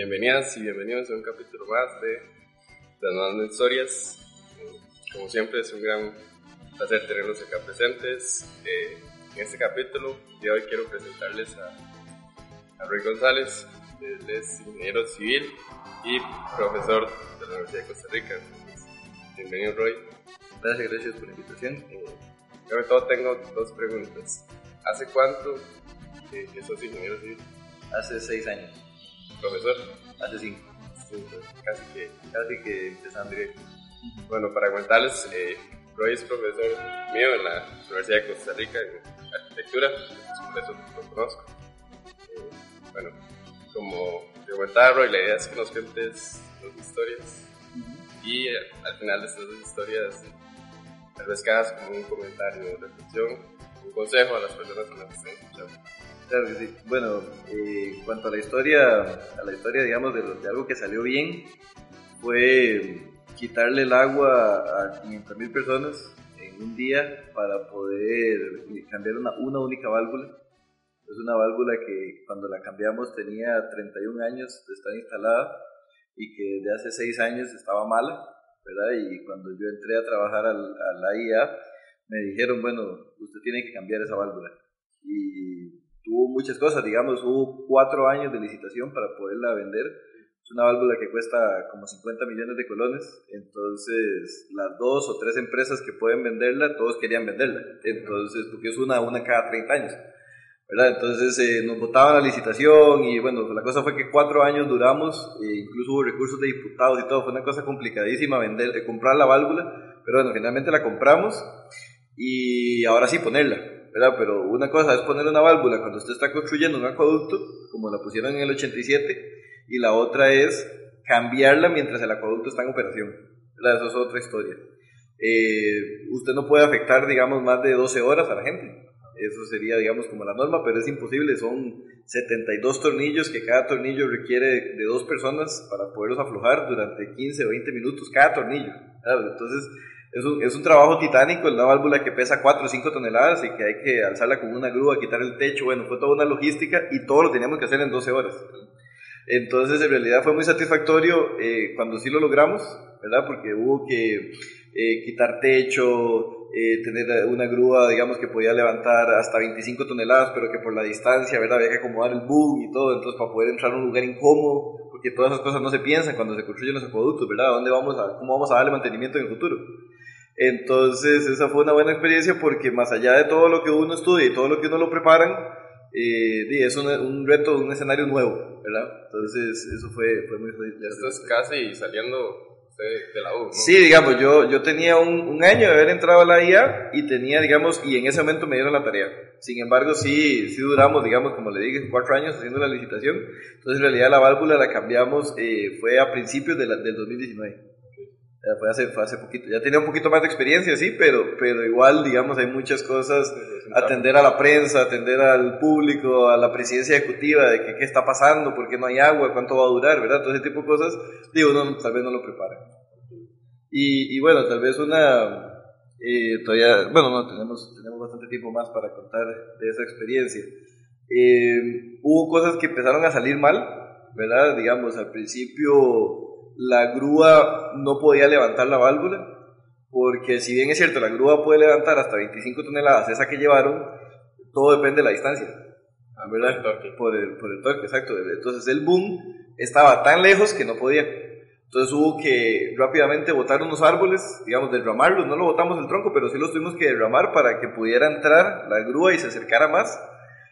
bienvenidas y bienvenidos a un capítulo más de Desnudando Historias. Como siempre es un gran placer tenerlos acá presentes. Eh, en este capítulo de hoy quiero presentarles a, a Roy González, él es ingeniero civil y profesor de la Universidad de Costa Rica. bienvenido Roy. Gracias, gracias por la invitación. Eh, sobre todo tengo dos preguntas. ¿Hace cuánto que sos ingeniero civil? Hace seis años. ¿Profesor? Hace cinco. casi que, casi que empezando directo. Bueno, para comentarles, eh, Roy es profesor mío en la Universidad de Costa Rica en arquitectura, por eso lo conozco. Eh, bueno, como te comentaba Roy, la idea es que nos cuentes dos historias y eh, al final de estas dos historias tal vez quedas como un comentario, reflexión, un consejo a las personas que nos están escuchando. Bueno, eh, en cuanto a la historia, a la historia, digamos, de, de algo que salió bien, fue quitarle el agua a 500.000 personas en un día para poder cambiar una, una única válvula. Es una válvula que cuando la cambiamos tenía 31 años de estar instalada y que desde hace 6 años estaba mala, ¿verdad? Y cuando yo entré a trabajar al, a la IA, me dijeron, bueno, usted tiene que cambiar esa válvula. Tuvo muchas cosas, digamos, hubo cuatro años de licitación para poderla vender. Es una válvula que cuesta como 50 millones de colones, entonces las dos o tres empresas que pueden venderla, todos querían venderla, entonces, porque es una, una cada 30 años. ¿verdad? Entonces eh, nos votaban la licitación y bueno, la cosa fue que cuatro años duramos, e incluso hubo recursos de diputados y todo, fue una cosa complicadísima vender, de comprar la válvula, pero bueno, finalmente la compramos y ahora sí ponerla. ¿Verdad? Pero una cosa es poner una válvula cuando usted está construyendo un acueducto, como la pusieron en el 87, y la otra es cambiarla mientras el acueducto está en operación. ¿verdad? Es otra historia. Eh, usted no puede afectar, digamos, más de 12 horas a la gente. Eso sería, digamos, como la norma, pero es imposible. Son 72 tornillos que cada tornillo requiere de dos personas para poderlos aflojar durante 15 o 20 minutos cada tornillo. Entonces, es un, es un trabajo titánico, una válvula que pesa 4 o 5 toneladas y que hay que alzarla con una grúa, quitar el techo, bueno, fue toda una logística y todo lo teníamos que hacer en 12 horas. Entonces, en realidad fue muy satisfactorio eh, cuando sí lo logramos, ¿verdad? Porque hubo que eh, quitar techo, eh, tener una grúa, digamos, que podía levantar hasta 25 toneladas, pero que por la distancia, ¿verdad? Había que acomodar el boom y todo, entonces para poder entrar a un lugar incómodo, porque todas esas cosas no se piensan cuando se construyen los acueductos, ¿verdad? ¿Dónde vamos a, ¿Cómo vamos a darle mantenimiento en el futuro? Entonces, esa fue una buena experiencia porque más allá de todo lo que uno estudia y todo lo que uno lo preparan, eh, es un, un, reto, un escenario nuevo, ¿verdad? Entonces, eso fue, fue muy... Esto es casi saliendo de, la U, ¿no? Sí, digamos, yo, yo tenía un, un, año de haber entrado a la IA y tenía, digamos, y en ese momento me dieron la tarea. Sin embargo, sí, sí duramos, digamos, como le dije, cuatro años haciendo la licitación. Entonces, en realidad, la válvula la cambiamos, eh, fue a principios de la, del 2019 fue hace, fue hace poquito. Ya tenía un poquito más de experiencia, sí, pero, pero igual, digamos, hay muchas cosas, atender a la prensa, atender al público, a la presidencia ejecutiva, de que qué está pasando, por qué no hay agua, cuánto va a durar, ¿verdad? Todo ese tipo de cosas, digo, uno tal vez no lo prepara. Y, y bueno, tal vez una, eh, todavía, bueno, no, tenemos, tenemos bastante tiempo más para contar de esa experiencia. Eh, hubo cosas que empezaron a salir mal, ¿verdad? Digamos, al principio la grúa no podía levantar la válvula, porque si bien es cierto, la grúa puede levantar hasta 25 toneladas, esa que llevaron, todo depende de la distancia. Ah, ¿verdad? Por el, por el torque, exacto. Entonces el boom estaba tan lejos que no podía. Entonces hubo que rápidamente botar unos árboles, digamos, derramarlos. No lo botamos el tronco, pero sí los tuvimos que derramar para que pudiera entrar la grúa y se acercara más.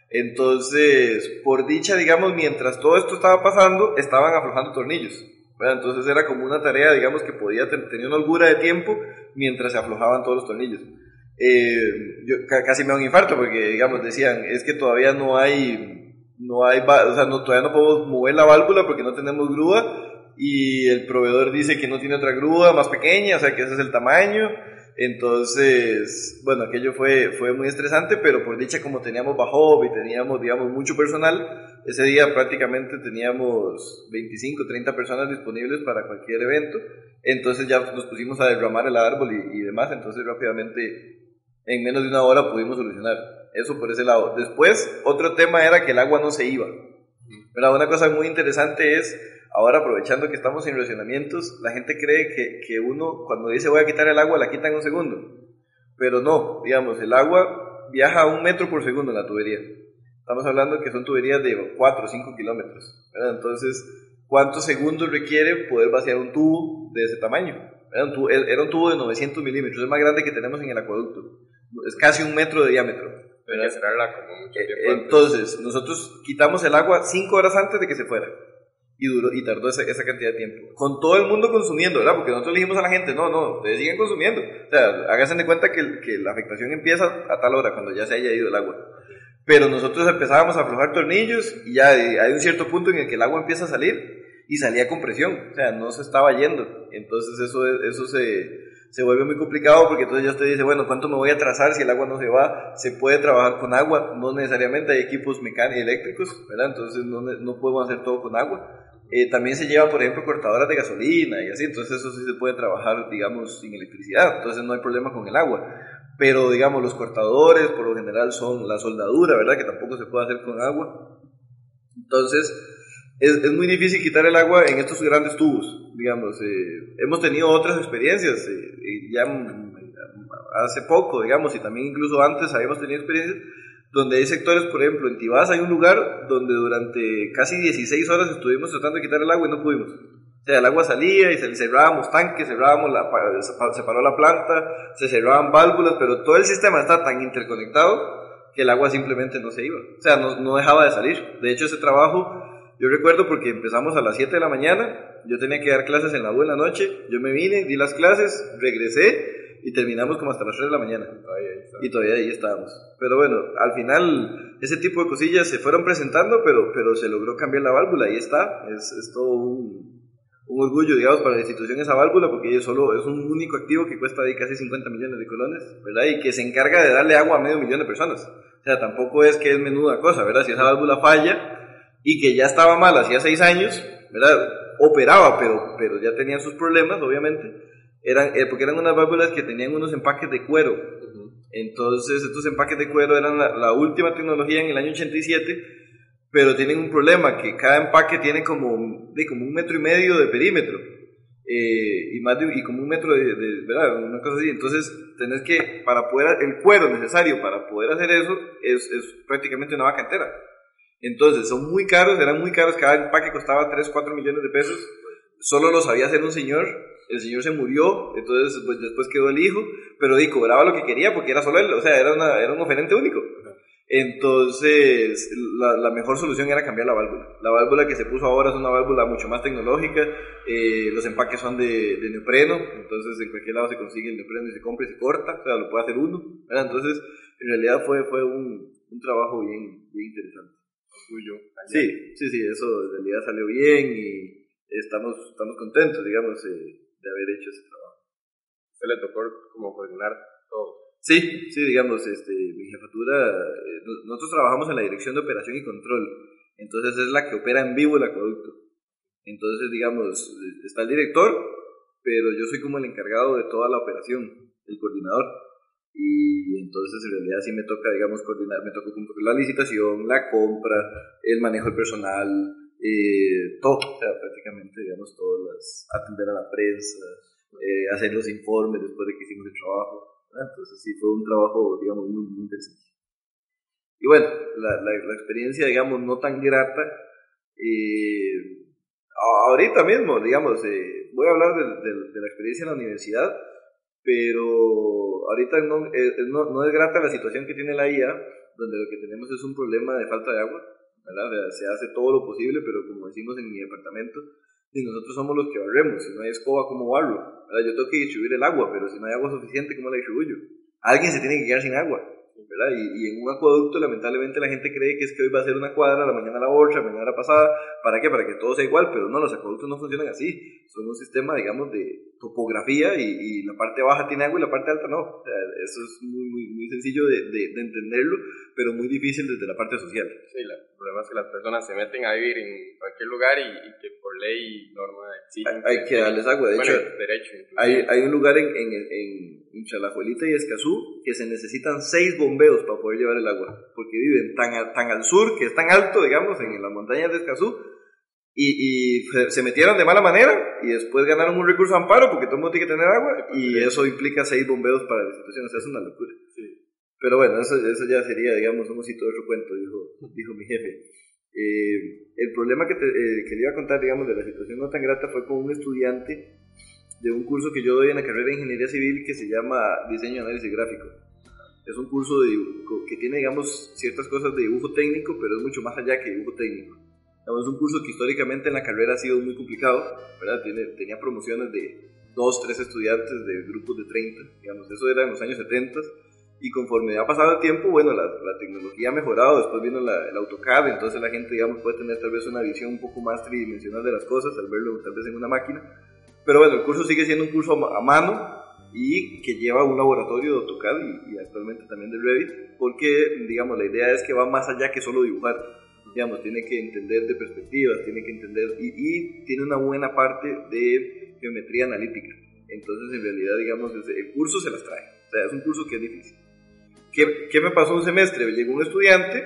Entonces, por dicha, digamos, mientras todo esto estaba pasando, estaban aflojando tornillos. Entonces era como una tarea, digamos, que podía tener una holgura de tiempo mientras se aflojaban todos los tornillos. Eh, yo casi me da un infarto porque, digamos, decían, es que todavía no hay, no hay, o sea, no, todavía no podemos mover la válvula porque no tenemos grúa y el proveedor dice que no tiene otra grúa más pequeña, o sea, que ese es el tamaño. Entonces, bueno, aquello fue, fue muy estresante, pero por dicha como teníamos bajo y teníamos, digamos, mucho personal, ese día prácticamente teníamos 25, 30 personas disponibles para cualquier evento, entonces ya nos pusimos a derramar el árbol y, y demás, entonces rápidamente, en menos de una hora pudimos solucionar eso por ese lado. Después, otro tema era que el agua no se iba. Pero una cosa muy interesante es, ahora aprovechando que estamos en racionamientos, la gente cree que, que uno cuando dice voy a quitar el agua la quita en un segundo. Pero no, digamos, el agua viaja a un metro por segundo en la tubería. Estamos hablando que son tuberías de 4 o 5 kilómetros. Entonces, ¿cuántos segundos requiere poder vaciar un tubo de ese tamaño? Era un, tubo, era un tubo de 900 milímetros, es más grande que tenemos en el acueducto. Es casi un metro de diámetro. como tiempo Entonces, nosotros quitamos el agua 5 horas antes de que se fuera. Y, duró, y tardó esa, esa, cantidad de tiempo. Con todo el mundo consumiendo, ¿verdad? Porque nosotros le dijimos a la gente, no, no, ustedes siguen consumiendo. O sea, háganse de cuenta que, que la afectación empieza a tal hora, cuando ya se haya ido el agua. Pero nosotros empezábamos a aflojar tornillos y ya hay un cierto punto en el que el agua empieza a salir y salía con presión, o sea, no se estaba yendo. Entonces eso, eso se, se vuelve muy complicado porque entonces ya usted dice, bueno, ¿cuánto me voy a trazar si el agua no se va? Se puede trabajar con agua, no necesariamente hay equipos mecánicos eléctricos, ¿verdad? Entonces no, no podemos hacer todo con agua. Eh, también se llevan, por ejemplo, cortadoras de gasolina y así, entonces eso sí se puede trabajar, digamos, sin electricidad, entonces no hay problema con el agua. Pero, digamos, los cortadores por lo general son la soldadura, ¿verdad? Que tampoco se puede hacer con agua. Entonces, es, muy difícil quitar el agua en estos grandes tubos, digamos. Eh, hemos tenido otras experiencias, eh, ya hace poco, digamos, y también incluso antes habíamos tenido experiencias donde hay sectores, por ejemplo, en Tibás hay un lugar donde durante casi 16 horas estuvimos tratando de quitar el agua y no pudimos. El agua salía y se cerrábamos tanques, cerrábamos la, se paró la planta, se cerraban válvulas, pero todo el sistema está tan interconectado que el agua simplemente no se iba. O sea, no, no dejaba de salir. De hecho, ese trabajo yo recuerdo porque empezamos a las 7 de la mañana, yo tenía que dar clases en la U en la noche, yo me vine, di las clases, regresé y terminamos como hasta las 3 de la mañana. y todavía ahí estábamos. Pero bueno, al final ese tipo de cosillas se fueron presentando, pero, pero se logró cambiar la válvula, ahí está. Es, es todo un, un, orgullo, digamos, para la institución esa válvula, porque ella solo es un único activo que cuesta ahí casi 50 millones de colones, ¿verdad? Y que se encarga de darle agua a medio millón de personas. O sea, tampoco es que es menuda cosa, ¿verdad? Si esa válvula falla, y que ya estaba mal hacía seis años, ¿verdad? Operaba, pero, pero ya tenía sus problemas, obviamente, eran, eh, porque eran unas válvulas que tenían unos empaques de cuero. Entonces, estos empaques de cuero eran la, última tecnología en el año 87, pero tienen un problema, que cada empaque tiene como, como un metro y medio de perímetro. Eh, y más y como un metro de, de, ¿verdad? Una cosa así. Entonces, tenés que, para poder, el cuero necesario para poder hacer eso es, es prácticamente una vaca entera. Entonces, son muy caros, eran muy caros, cada empaque costaba 3, 4 millones de pesos. Solo lo sabía hacer un señor, el señor se murió, entonces pues, después quedó el hijo, pero di, cobraba lo que quería porque era solo él, o sea, era, una, era un oferente único. Entonces, la, la, mejor solución era cambiar la válvula. La válvula que se puso ahora es una válvula mucho más tecnológica, eh, los empaques son de, de, neopreno, entonces en cualquier lado se consigue el neopreno y se compra y se corta, o sea, lo puede hacer uno. Entonces, en realidad fue, fue un, un trabajo bien, bien interesante. Sí, sí, sí, eso en realidad salió bien y estamos, estamos contentos, digamos, de, de haber hecho ese trabajo. ¿Se le tocó como coordinar todo? Sí, sí, digamos, este, mi jefatura, eh, nosotros trabajamos en la dirección de operación y control, entonces es la que opera en vivo el acueducto. Entonces, digamos, está el director, pero yo soy como el encargado de toda la operación, el coordinador. Y entonces en realidad sí me toca, digamos, coordinar, me toca la licitación, la compra, el manejo del personal, eh, todo, o sea, prácticamente, digamos, todas las, atender a la prensa, eh, hacer los informes después de que hicimos el trabajo, entonces sí fue un trabajo, digamos, muy, muy interesante. Y bueno, la, la, la, experiencia, digamos, no tan grata, eh, ahorita mismo, digamos, eh, voy a hablar de, de, de la experiencia en la universidad, pero ahorita no, eh, no, no, es grata la situación que tiene la IA, donde lo que tenemos es un problema de falta de agua, ¿verdad? se hace todo lo posible, pero como decimos en mi departamento, y nosotros somos los que barremos, si no hay escoba, ¿cómo barro? ¿verdad? Yo tengo que distribuir el agua, pero si no hay agua suficiente, ¿cómo la distribuyo? Alguien se tiene que quedar sin agua. ¿Verdad? Y, y, en un acueducto, lamentablemente, la gente cree que es que hoy va a ser una cuadra, la mañana la otra, la mañana la pasada. ¿Para qué? Para que todo sea igual, pero no, los acueductos no funcionan así. Son un sistema, digamos, de topografía y, y la parte baja tiene agua y la parte alta no. O sea, eso es muy, muy, muy sencillo de, de, de, entenderlo, pero muy difícil desde la parte social. Sí, el problema es que las personas se meten a vivir en cualquier lugar y, y que por ley, norma, exigen. Hay, hay que darles agua. De bueno, hecho, derecho, hay, hay un lugar en, en, en en Chalajuelita y Escazú que se necesitan seis bombeos para poder llevar el agua, porque viven tan, tan al sur, que es tan alto, digamos, en las montañas de Escazú, y, se metieron de mala manera y después ganaron un recurso de amparo porque todo el mundo tiene que tener agua y eso implica seis bombeos para la situación, o sea, es una locura. Pero bueno, eso, eso ya sería, digamos, un osito de otro cuento, dijo, dijo mi jefe. Eh, el problema que te eh, quería contar, digamos, de la situación no tan grata fue con un estudiante de un curso que yo doy en la carrera de Ingeniería Civil que se llama Diseño y Análisis Gráfico. Es un curso de que tiene, digamos, ciertas cosas de dibujo técnico, pero es mucho más allá que dibujo técnico. Es un curso que históricamente en la carrera ha sido muy complicado, ¿verdad? Tiene, tenía promociones de dos, tres estudiantes de grupos de 30, digamos, eso era en los años 70 y conforme ha pasado el tiempo, bueno, la, la tecnología ha mejorado, después vino la, el AutoCAD, entonces la gente, digamos, puede tener tal vez una visión un poco más tridimensional de las cosas al verlo tal vez en una máquina, pero bueno, el curso sigue siendo un curso a mano y que lleva un laboratorio de AutoCAD y, actualmente también de Revit, porque, digamos, la idea es que va más allá que solo dibujar digamos, tiene que entender de perspectivas, tiene que entender, y, tiene una buena parte de geometría analítica. Entonces, en realidad, digamos, el curso se las trae. Es un curso que es difícil. ¿Qué, qué me pasó un semestre? Llegó un estudiante,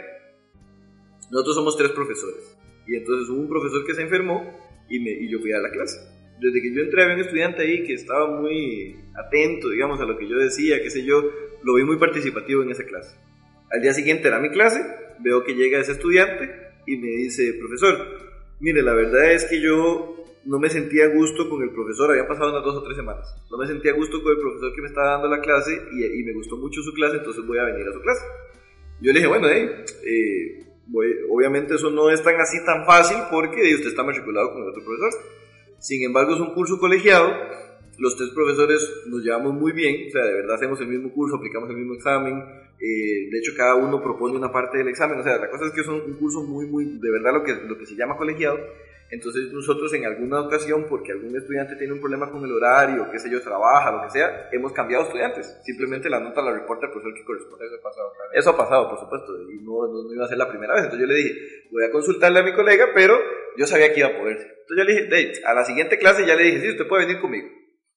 nosotros somos tres profesores, y entonces hubo un profesor que se enfermó y, me, y yo fui a la clase. Desde que yo entré había un estudiante ahí que estaba muy atento, digamos, a lo que yo decía, qué sé yo, lo vi muy participativo en esa clase. Al día siguiente era mi clase, veo que llega ese estudiante y me dice, profesor, mire, la verdad es que yo no me sentía a gusto con el profesor, habían pasado unas dos o tres semanas, no me sentía a gusto con el profesor que me estaba dando la clase y, me gustó mucho su clase, entonces voy a venir a su clase. Yo le dije, bueno, eh, obviamente eso no es tan así tan fácil porque usted está matriculado con el otro profesor. Sin embargo, es un curso colegiado, los tres profesores nos llevamos muy bien, o sea, de verdad hacemos el mismo curso, aplicamos el mismo examen, eh, de hecho cada uno propone una parte del examen, o sea, la cosa es que es un, curso muy, muy, de verdad lo que, lo que se llama colegiado, entonces nosotros en alguna ocasión, porque algún estudiante tiene un problema con el horario, qué sé yo, trabaja, lo que sea, hemos cambiado estudiantes, simplemente la nota la reporta el profesor que corresponde. Eso ha pasado, claro. Eso ha pasado, por supuesto, y no, no, iba a ser la primera vez, entonces yo le dije, voy a consultarle a mi colega, pero yo sabía que iba a poder. Entonces yo le dije, a la siguiente clase ya le dije, sí, usted puede venir conmigo.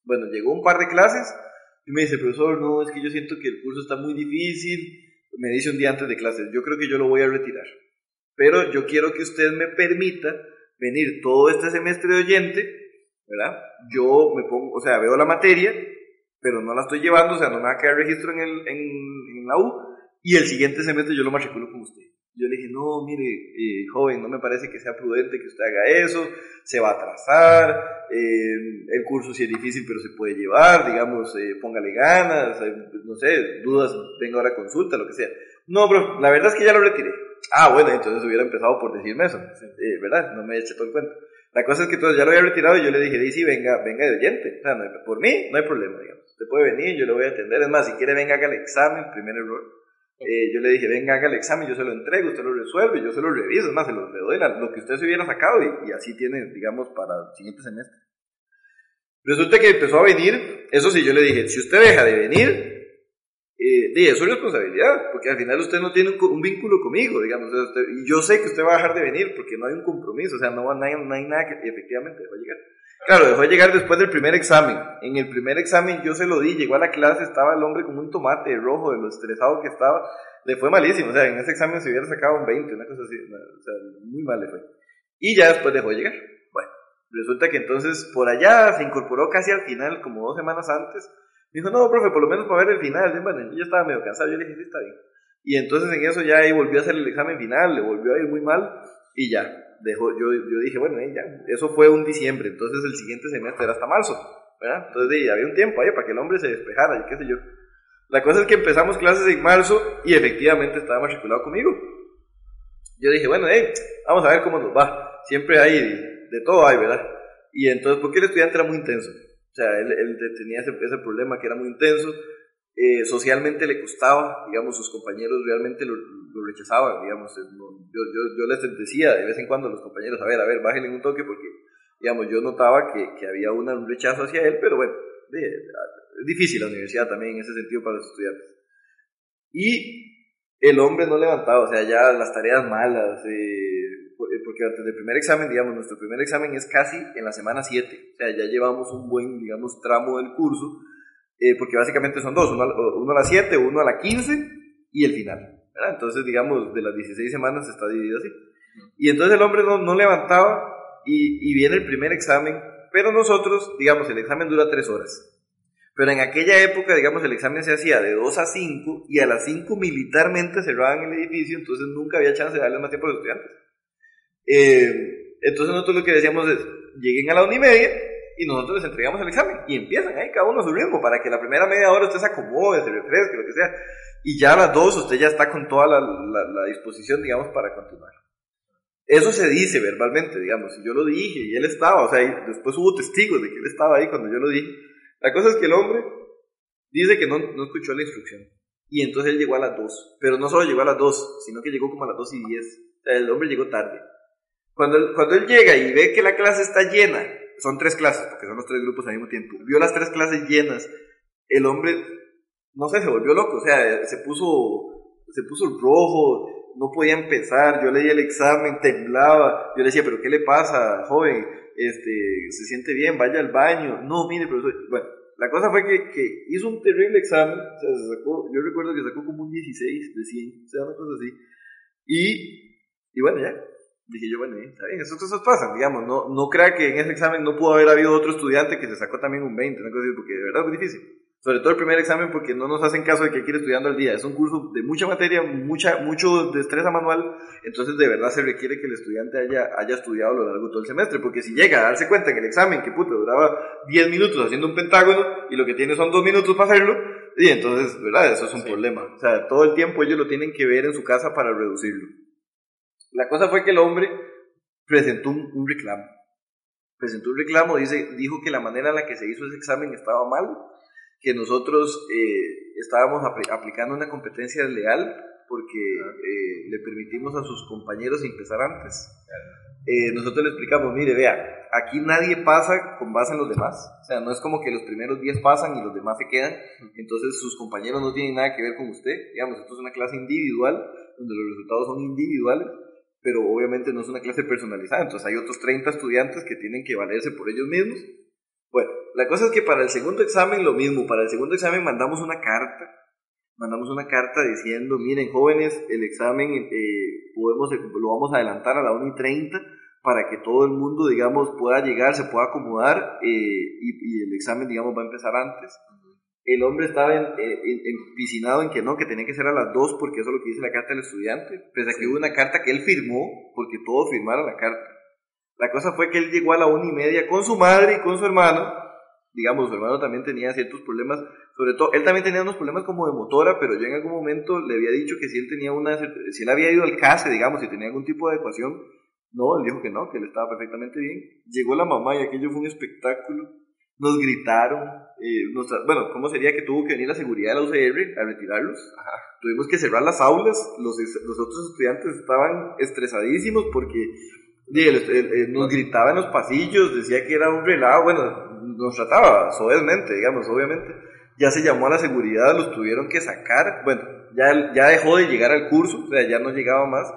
Bueno, llegó un par de clases y me dice, profesor, no, es que yo siento que el curso está muy difícil. Me dice un día antes de clases, yo creo que yo lo voy a retirar. Pero yo quiero que usted me permita venir todo este semestre de oyente, ¿verdad? Yo me pongo, o sea, veo la materia, pero no la estoy llevando, o sea, no me va a quedar registro en, el, en, en la U, y el siguiente semestre yo lo matriculo con usted. Yo le dije, no, mire, eh, joven, no me parece que sea prudente que usted haga eso, se va a atrasar, eh, el curso sí es difícil, pero se puede llevar, digamos, eh, póngale ganas, no sé, dudas, venga ahora a consulta, lo que sea. No, bro, la verdad es que ya lo retiré. Ah, bueno, entonces hubiera empezado por decirme eso, ¿verdad? No me eche todo el cuento. La cosa es que entonces ya lo había retirado y yo le dije, sí, venga, venga de oyente. O sea, por mí no hay problema, digamos. Usted puede venir, yo lo voy a atender. Es más, si quiere, venga, haga el examen, primer error eh, yo le dije, venga, haga el examen, yo se lo entrego, usted lo resuelve, yo se lo reviso, es más, se lo, le doy lo que usted se hubiera sacado y, así tiene, digamos, para el siguiente semestre. Resulta que empezó a venir, eso sí, yo le dije, si usted deja de venir, eh, es su responsabilidad, porque al final usted no tiene un, vínculo conmigo, digamos, y yo sé que usted va a dejar de venir porque no hay un compromiso, o sea, no, no, hay, no hay nada que efectivamente dejó llegar. Claro, dejó de llegar después del primer examen. En el primer examen yo se lo di, llegó a la clase, estaba el hombre como un tomate rojo de lo estresado que estaba. Le fue malísimo, o sea, en ese examen se hubiera sacado un 20, una cosa así, o sea, muy mal le fue. Y ya después dejó de llegar. Bueno, resulta que entonces por allá se incorporó casi al final, como dos semanas antes. Dijo, no, profe, por lo menos para ver el final. Bueno, yo estaba medio cansado, yo le dije, sí, está bien. Y entonces en eso ya ahí volvió a hacer el examen final, le volvió a ir muy mal y ya, dejó, yo, yo dije, bueno, ya, eso fue un diciembre, entonces el siguiente semestre era hasta marzo, ¿verdad? Entonces había un tiempo ahí para que el hombre se despejara y qué sé yo. La cosa es que empezamos clases en marzo y efectivamente estaba matriculado conmigo. Yo dije, bueno, hey, vamos a ver cómo nos va. Siempre hay de todo, hay, ¿verdad? Y entonces, porque el estudiante era muy intenso. O sea, él, tenía ese, ese problema que era muy intenso eh, socialmente le costaba, digamos, sus compañeros realmente lo, rechazaban, digamos, eh, yo, yo, yo, les decía de vez en cuando a los compañeros, a ver, a ver, bájenle un toque porque, digamos, yo notaba que, que había un rechazo hacia él, pero bueno, es difícil la universidad también en ese sentido para los estudiantes. Y el hombre no levantaba, o sea, ya las tareas malas, eh, porque antes del primer examen, digamos, nuestro primer examen es casi en la semana 7, o sea, ya llevamos un buen, digamos, tramo del curso, eh, porque básicamente son dos, uno, a las 7, uno a las 15 y el final. Entonces, digamos, de las 16 semanas está dividido así. Y entonces el hombre no, no levantaba y, y viene el primer examen, pero nosotros, digamos, el examen dura tres horas. Pero en aquella época, digamos, el examen se hacía de 2 a 5 y a las 5 militarmente cerraban el edificio, entonces nunca había chance de darle más tiempo a los estudiantes. Eh, entonces nosotros lo que decíamos es, lleguen a la una y media y nosotros les entregamos el examen y empiezan ahí cada uno a su ritmo para que la primera media hora usted se acomode, se refresque, lo que sea. Y ya a las dos usted ya está con toda la, la, disposición, digamos, para continuar. Eso se dice verbalmente, digamos, y yo lo dije y él estaba, o sea, después hubo testigos de que él estaba ahí cuando yo lo dije. La cosa es que el hombre dice que no, no escuchó la instrucción. Y entonces él llegó a las 2. Pero no solo llegó a las 2, sino que llegó como a las 2 y 10. O sea, el hombre llegó tarde. Cuando él, cuando él llega y ve que la clase está llena, son tres clases, porque son los tres grupos al mismo tiempo, vio las tres clases llenas, el hombre, no sé, se volvió loco, o sea, se puso, se puso rojo, no podía empezar, yo leía el examen, temblaba, yo le decía, pero ¿qué le pasa, joven? este, se siente bien, vaya al baño. No, mire, profesor. Bueno, la cosa fue que, que hizo un terrible examen. O sea, se sacó, yo recuerdo que sacó como un 16 de 100, o sea, una cosa así. Y, y bueno, ya. Dije yo, bueno, está bien, esas cosas pasan, digamos. No, no crea que en ese examen no pudo haber habido otro estudiante que se sacó también un 20, una cosa así, porque de verdad es muy difícil sobre todo el primer examen porque no nos hacen caso de que hay que ir estudiando al día. Es un curso de mucha materia, mucha, mucho destreza manual, entonces de verdad se requiere que el estudiante haya, haya estudiado a lo largo de todo el semestre, porque si llega a darse cuenta en el examen que puto duraba 10 minutos haciendo un pentágono y lo que tiene son 2 minutos para hacerlo, y entonces, ¿verdad? Eso es un problema. O sea, todo el tiempo ellos lo tienen que ver en su casa para reducirlo. La cosa fue que el hombre presentó un, un reclamo. Presentó un reclamo, dice, dijo que la manera en la que se hizo ese examen estaba mal, que nosotros eh, estábamos aplicando una competencia leal porque eh, le permitimos a sus compañeros empezar antes. Eh, nosotros le explicamos, mire, vea, aquí nadie pasa con base en los demás. O sea, no es como que los primeros 10 pasan y los demás se quedan, entonces sus compañeros no tienen nada que ver con usted. Digamos, esto es una clase individual, donde los resultados son individuales, pero obviamente no es una clase personalizada. Entonces hay otros 30 estudiantes que tienen que valerse por ellos mismos. Bueno, la cosa es que para el segundo examen lo mismo, para el segundo examen mandamos una carta, mandamos una carta diciendo, miren jóvenes, el examen eh, podemos, lo vamos a adelantar a la 1 y 30 para que todo el mundo, digamos, pueda llegar, se pueda acomodar eh, y, el examen, digamos, va a empezar antes. El hombre estaba en, eh, empicinado en que no, que tenía que ser a las 2 porque eso es lo que dice la carta del estudiante, pese a que hubo una carta que él firmó porque todos firmaron la carta. La cosa fue que él llegó a la una y media con su madre y con su hermano digamos, su hermano también tenía ciertos problemas, sobre todo, él también tenía unos problemas como de motora, pero yo en algún momento le había dicho que si él tenía una, si él había ido al CASE, digamos, si tenía algún tipo de ecuación, no, él dijo que no, que él estaba perfectamente bien. Llegó la mamá y aquello fue un espectáculo, nos gritaron, eh, bueno, ¿cómo sería que tuvo que venir la seguridad de la UCR a retirarlos? Tuvimos que cerrar las aulas, los, los otros estudiantes estaban estresadísimos porque nos gritaba en los pasillos, decía que era un relajo, bueno, nos trataba soezmente, digamos, obviamente. Ya se llamó a la seguridad, los tuvieron que sacar, bueno, ya, ya dejó de llegar al curso, o sea, ya no llegaba más.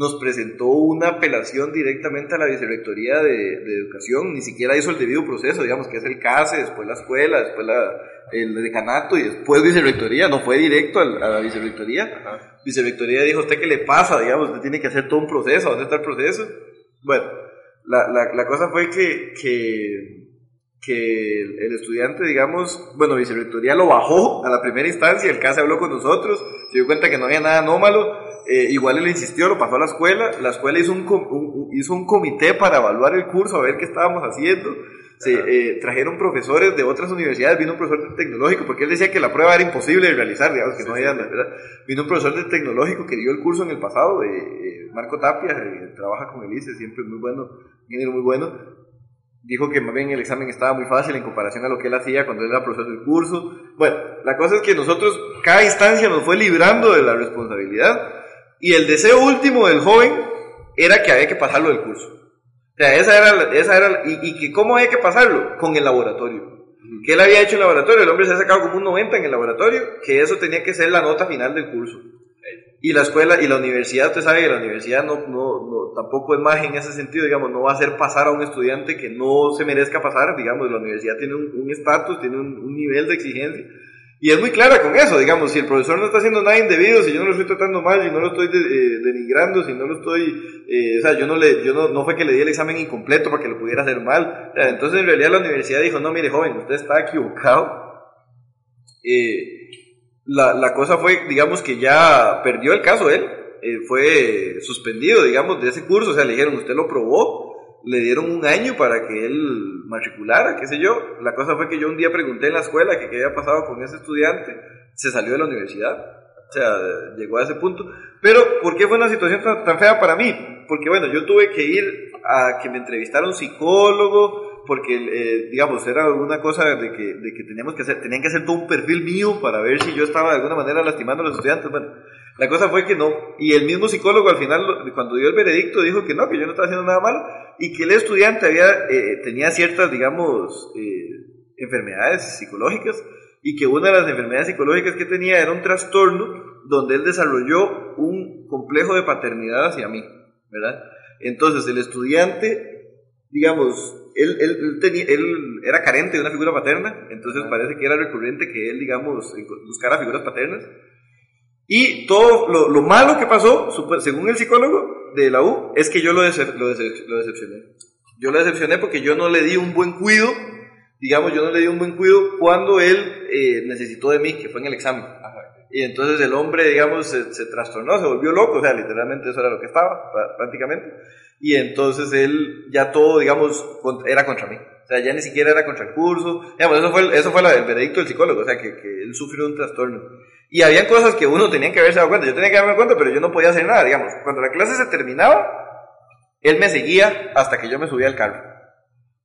Nos presentó una apelación directamente a la Vicerrectoría de, Educación, ni siquiera hizo el debido proceso, digamos, que es el CASE, después la escuela, después la, el decanato y después Vicerrectoría, no fue directo a, la Vicerrectoría. Vicerrectoría dijo, ¿usted qué le pasa? Digamos, usted tiene que hacer todo un proceso, ¿dónde está el proceso? Bueno, la, la, la cosa fue que, que, que el, estudiante, digamos, bueno, vicerrectoría lo bajó a la primera instancia, el CASE habló con nosotros, se dio cuenta que no había nada anómalo, eh, igual él insistió, lo pasó a la escuela, la escuela hizo un, hizo un comité para evaluar el curso, a ver qué estábamos haciendo, se eh, trajeron profesores de otras universidades, vino un profesor de tecnológico, porque él decía que la prueba era imposible de realizar, digamos, que no había, vino un profesor de tecnológico que dio el curso en el pasado, de Marco Tapia, eh, trabaja con el ICE, siempre muy bueno, muy bueno, dijo que más bien el examen estaba muy fácil en comparación a lo que él hacía cuando él era profesor del curso. Bueno, la cosa es que nosotros, cada instancia nos fue librando de la responsabilidad y el deseo último del joven era que había que pasarlo del curso. O sea, esa era, esa era, y, y que cómo había que pasarlo, con el laboratorio. Que él había hecho el laboratorio, el hombre se ha sacado como un 90 en el laboratorio, que eso tenía que ser la nota final del curso. Y la escuela y la universidad, usted sabe que la universidad no, no, no, tampoco es más en ese sentido, digamos, no va a hacer pasar a un estudiante que no se merezca pasar, digamos, la universidad tiene un estatus, tiene un, un, nivel de exigencia, Y es muy clara con eso, digamos, si el profesor no está haciendo nada indebido, si yo no lo estoy tratando mal, si no lo estoy eh, denigrando, si no lo estoy, eh, o sea, yo no le, yo no, no fue que le di el examen incompleto para que lo pudiera hacer mal. entonces en realidad la universidad dijo, no, mire joven, usted está equivocado. Eh, la, la cosa fue, digamos que ya perdió el caso él, fue suspendido, digamos, de ese curso, o sea, le dijeron, usted lo probó, le dieron un año para que él matriculara, qué sé yo. La cosa fue que yo un día pregunté en la escuela que qué había pasado con ese estudiante, se salió de la universidad, o sea, llegó a ese punto. Pero, ¿por qué fue una situación tan, fea para mí? Porque, bueno, yo tuve que ir a que me entrevistara un psicólogo, porque, eh, digamos, era una cosa de que, de que teníamos que hacer, tenían que hacer todo un perfil mío para ver si yo estaba de alguna manera lastimando a los estudiantes. Bueno, la cosa fue que no. Y el mismo psicólogo al final, cuando dio el veredicto, dijo que no, que yo no estaba haciendo nada malo y que el estudiante había, eh, tenía ciertas, digamos, eh, enfermedades psicológicas y que una de las enfermedades psicológicas que tenía era un trastorno donde él desarrolló un complejo de paternidad hacia mí, ¿verdad? Entonces el estudiante, digamos, él, él, tenía, él era carente de una figura paterna, entonces parece que era recurrente que él, digamos, buscara figuras paternas. Y todo lo, lo malo que pasó, según el psicólogo, de la U es que yo lo, lo, decepcioné. Yo lo decepcioné porque yo no le di un buen cuido, digamos, yo no le di un buen cuido cuando él eh, necesitó de mí, que fue en el examen. Y entonces el hombre, digamos, se, trastornó, se volvió loco, o sea, literalmente eso era lo que estaba, prácticamente. Y entonces él ya todo, digamos, era contra mí. O sea, ya ni siquiera era contra el curso. Digamos, eso fue, eso fue el veredicto del psicólogo, o sea, que, que él sufrió un trastorno. Y habían cosas que uno tenía que haberse dado cuenta. Yo tenía que darme cuenta, pero yo no podía hacer nada, digamos. Cuando la clase se terminaba, él me seguía hasta que yo me subía al carro.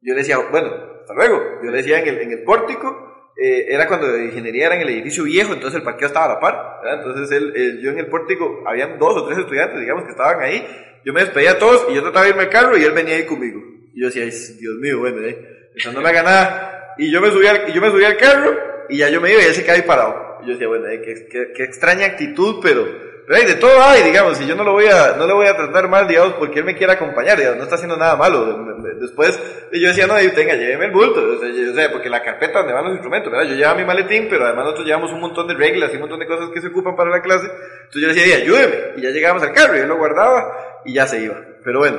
Yo le decía, bueno, hasta luego. Yo le decía en el, en el pórtico, eh, era cuando la ingeniería era en el edificio viejo, entonces el parqueo estaba a la par. Entonces él, yo en el pórtico, habían dos o tres estudiantes, digamos, que estaban ahí. Yo me despedía a todos y yo trataba de irme al carro y él venía ahí conmigo. Y yo decía, Dios mío, bueno, eh, no me haga nada. Y yo me subía al, yo me subía al carro y ya yo me iba y él se quedaba ahí parado yo decía, bueno, eh, qué, qué, extraña actitud, pero, pero de todo hay, digamos, y yo no lo voy a, no le voy a tratar mal, digamos, porque él me quiere acompañar, digamos, no está haciendo nada malo. Después, yo decía, no, tenga, lléveme el bulto, o sea, porque la carpeta donde van los instrumentos, ¿verdad? Yo llevaba mi maletín, pero además nosotros llevamos un montón de reglas y un montón de cosas que se ocupan para la clase, entonces yo decía, ayúdeme, y ya llegábamos al carro, y él lo guardaba, y ya se iba. Pero bueno,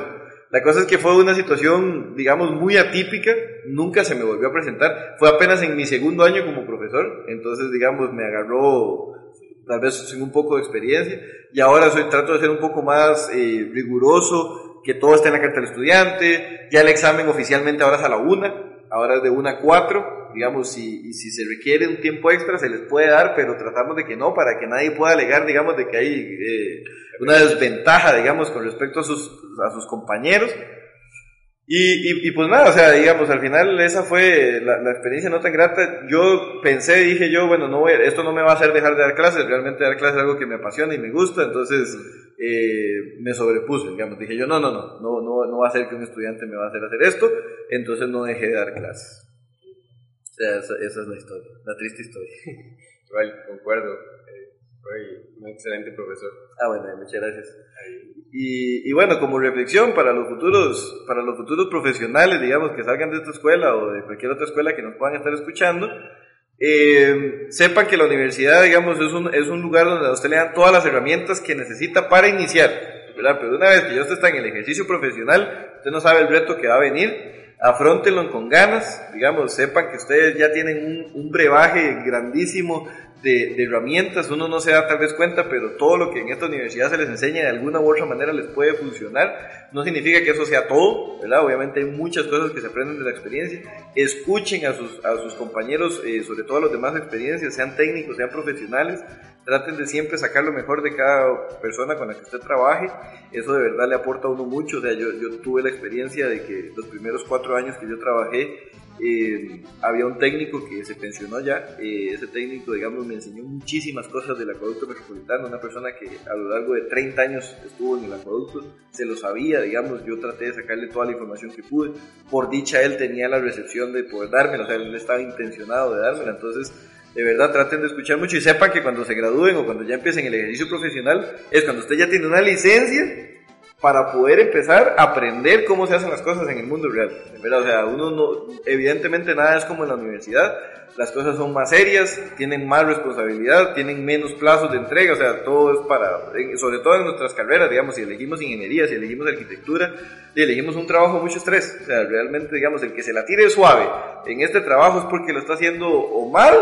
la cosa es que fue una situación, digamos, muy atípica, nunca se me volvió a presentar, fue apenas en mi segundo año como profesor, entonces, digamos, me agarró tal vez sin un poco de experiencia, y ahora soy, trato de ser un poco más eh, riguroso, que todo esté en la carta del estudiante, ya el examen oficialmente ahora es a la una, ahora es de una a cuatro, digamos, si, si se requiere un tiempo extra se les puede dar, pero tratamos de que no, para que nadie pueda alegar, digamos, de que hay... Eh, una desventaja, digamos, con respecto a sus, a sus compañeros. Y, y, pues nada, o sea, digamos, al final esa fue la, la, experiencia no tan grata. Yo pensé, dije yo, bueno, no voy, esto no me va a hacer dejar de dar clases, realmente dar clases es algo que me apasiona y me gusta, entonces eh, me sobrepuse, digamos, dije yo, no, no, no, no, no, no va a ser que un estudiante me va a hacer hacer esto, entonces no dejé de dar clases. Sea, esa, esa es la historia, la triste historia. Igual, concuerdo un excelente profesor. Ah, bueno, muchas gracias. Y, y, bueno, como reflexión para los futuros, para los futuros profesionales, digamos, que salgan de esta escuela o de cualquier otra escuela que nos puedan estar escuchando, eh, sepan que la universidad, digamos, es un, es un lugar donde a usted le dan todas las herramientas que necesita para iniciar, ¿verdad? Pero una vez que ya usted está en el ejercicio profesional, usted no sabe el reto que va a venir, afrontenlo con ganas, digamos, sepan que ustedes ya tienen un, un brebaje grandísimo de, herramientas, uno no se da tal vez cuenta, pero todo lo que en esta universidad se les enseña de alguna u otra manera les puede funcionar. No significa que eso sea todo, ¿verdad? Obviamente hay muchas cosas que se aprenden de la experiencia. Escuchen a sus, compañeros, eh, sobre todo a los demás experiencias, sean técnicos, sean profesionales. Traten de siempre sacar lo mejor de cada persona con la que usted trabaje. Eso de verdad le aporta a uno mucho. O sea, yo, yo tuve la experiencia de que los primeros cuatro años que yo trabajé, eh, había un técnico que se pensionó ya, eh, ese técnico, digamos, me enseñó muchísimas cosas del acueducto metropolitano, una persona que a lo largo de 30 años estuvo en el acueducto, se lo sabía, digamos, yo traté de sacarle toda la información que pude, por dicha él tenía la recepción de poder dármela, o sea, él estaba intencionado de dármela, entonces de verdad traten de escuchar mucho y sepan que cuando se gradúen o cuando ya empiecen el ejercicio profesional es cuando usted ya tiene una licencia para poder empezar a aprender cómo se hacen las cosas en el mundo real. ¿verdad? O sea, uno no, evidentemente nada es como en la universidad, las cosas son más serias, tienen más responsabilidad, tienen menos plazos de entrega, o sea, todo es para, sobre todo en nuestras carreras, digamos, si elegimos ingeniería, si elegimos arquitectura, si elegimos un trabajo mucho estrés, o sea, realmente, digamos, el que se la tire suave en este trabajo es porque lo está haciendo o mal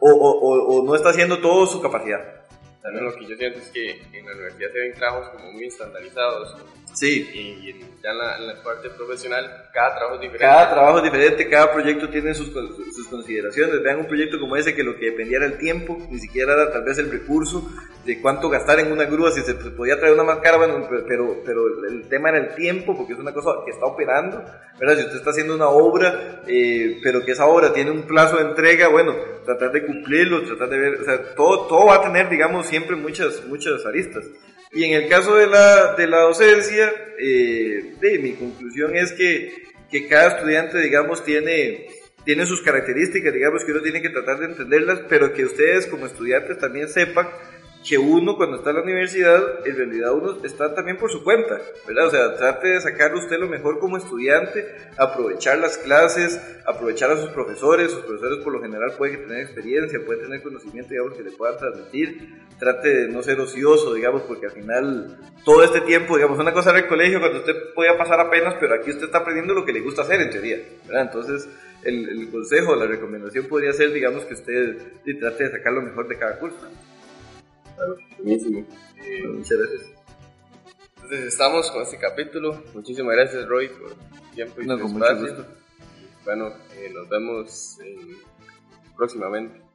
o, o, o no está haciendo todo su capacidad. También lo que yo siento es que en la universidad se ven trabajos como muy estandarizados. Sí. Y, ya en la, parte profesional, cada trabajo es diferente. Cada trabajo es diferente, cada proyecto tiene sus, sus consideraciones. Vean un proyecto como ese que lo que dependía era el tiempo, ni siquiera era tal vez el recurso de cuánto gastar en una grúa, si se podía traer una más cara, bueno, pero, pero el tema era el tiempo, porque es una cosa que está operando, ¿verdad? Si usted está haciendo una obra, eh, pero que esa obra tiene un plazo de entrega, bueno, tratar de cumplirlo, tratar de ver, o sea, todo, todo va a tener, digamos, siempre muchas, muchas aristas. Y en el caso de la, de la docencia, eh, mi conclusión es que, que cada estudiante, digamos, tiene, tiene sus características, digamos, que uno tiene que tratar de entenderlas, pero que ustedes como estudiantes también sepan que uno cuando está en la universidad, en realidad uno está también por su cuenta, ¿verdad? O sea, trate de sacar usted lo mejor como estudiante, aprovechar las clases, aprovechar a sus profesores, sus profesores por lo general pueden tener experiencia, pueden tener conocimiento, digamos, que le puedan transmitir, trate de no ser ocioso, digamos, porque al final todo este tiempo, digamos, una cosa era el colegio cuando usted podía pasar apenas, pero aquí usted está aprendiendo lo que le gusta hacer en teoría, ¿verdad? Entonces, el, el consejo, la recomendación podría ser, digamos, que usted trate de sacar lo mejor de cada curso. Claro, buenísimo. Eh, muchas gracias. Entonces estamos con este capítulo. Muchísimas gracias Roy por el tiempo y no, espacio. Bueno, eh, nos vemos próximamente.